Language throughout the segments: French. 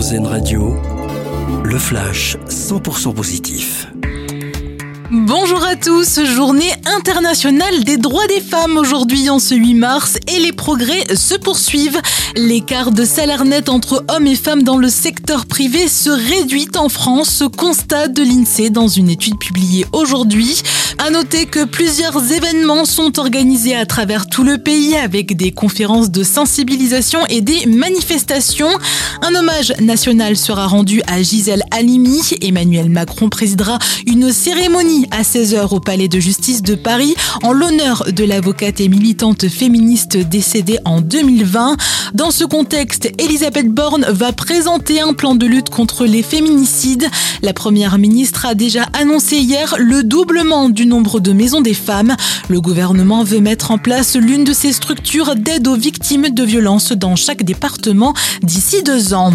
Radio, le flash 100% positif. Bonjour à tous, journée internationale des droits des femmes aujourd'hui en ce 8 mars et les progrès se poursuivent. L'écart de salaire net entre hommes et femmes dans le secteur privé se réduit en France, constat de l'INSEE dans une étude publiée aujourd'hui. À noter que plusieurs événements sont organisés à travers tout le pays avec des conférences de sensibilisation et des manifestations. Un hommage national sera rendu à Gisèle Halimi. Emmanuel Macron présidera une cérémonie à 16h au Palais de justice de Paris en l'honneur de l'avocate et militante féministe décédée en 2020. Dans ce contexte, Elisabeth Borne va présenter un plan de lutte contre les féminicides. La première ministre a déjà annoncé hier le doublement du nombre de maisons des femmes. Le gouvernement veut mettre en place l'une de ces structures d'aide aux victimes de violences dans chaque département d'ici deux ans.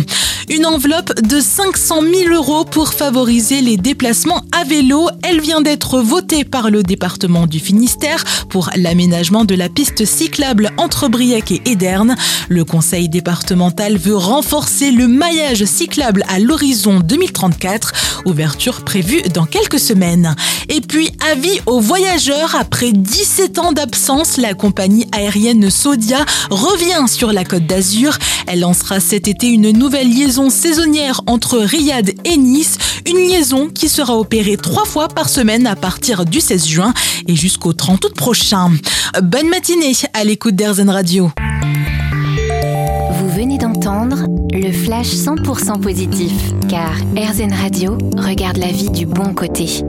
Une enveloppe de 500 000 euros pour favoriser les déplacements à vélo. Elle vient d'être votée par le département du Finistère pour l'aménagement de la piste cyclable entre Briec et Ederne. Le conseil départemental veut renforcer le maillage cyclable à l'horizon 2034, ouverture prévue dans quelques semaines. Et puis, avis aux voyageurs, après 17 ans d'absence, la compagnie aérienne Saudia revient sur la côte d'Azur. Elle lancera cet été une nouvelle saisonnière entre Riyad et Nice, une liaison qui sera opérée trois fois par semaine à partir du 16 juin et jusqu'au 30 août prochain. Bonne matinée à l'écoute d'Airzen Radio. Vous venez d'entendre le flash 100% positif, car RZN Radio regarde la vie du bon côté.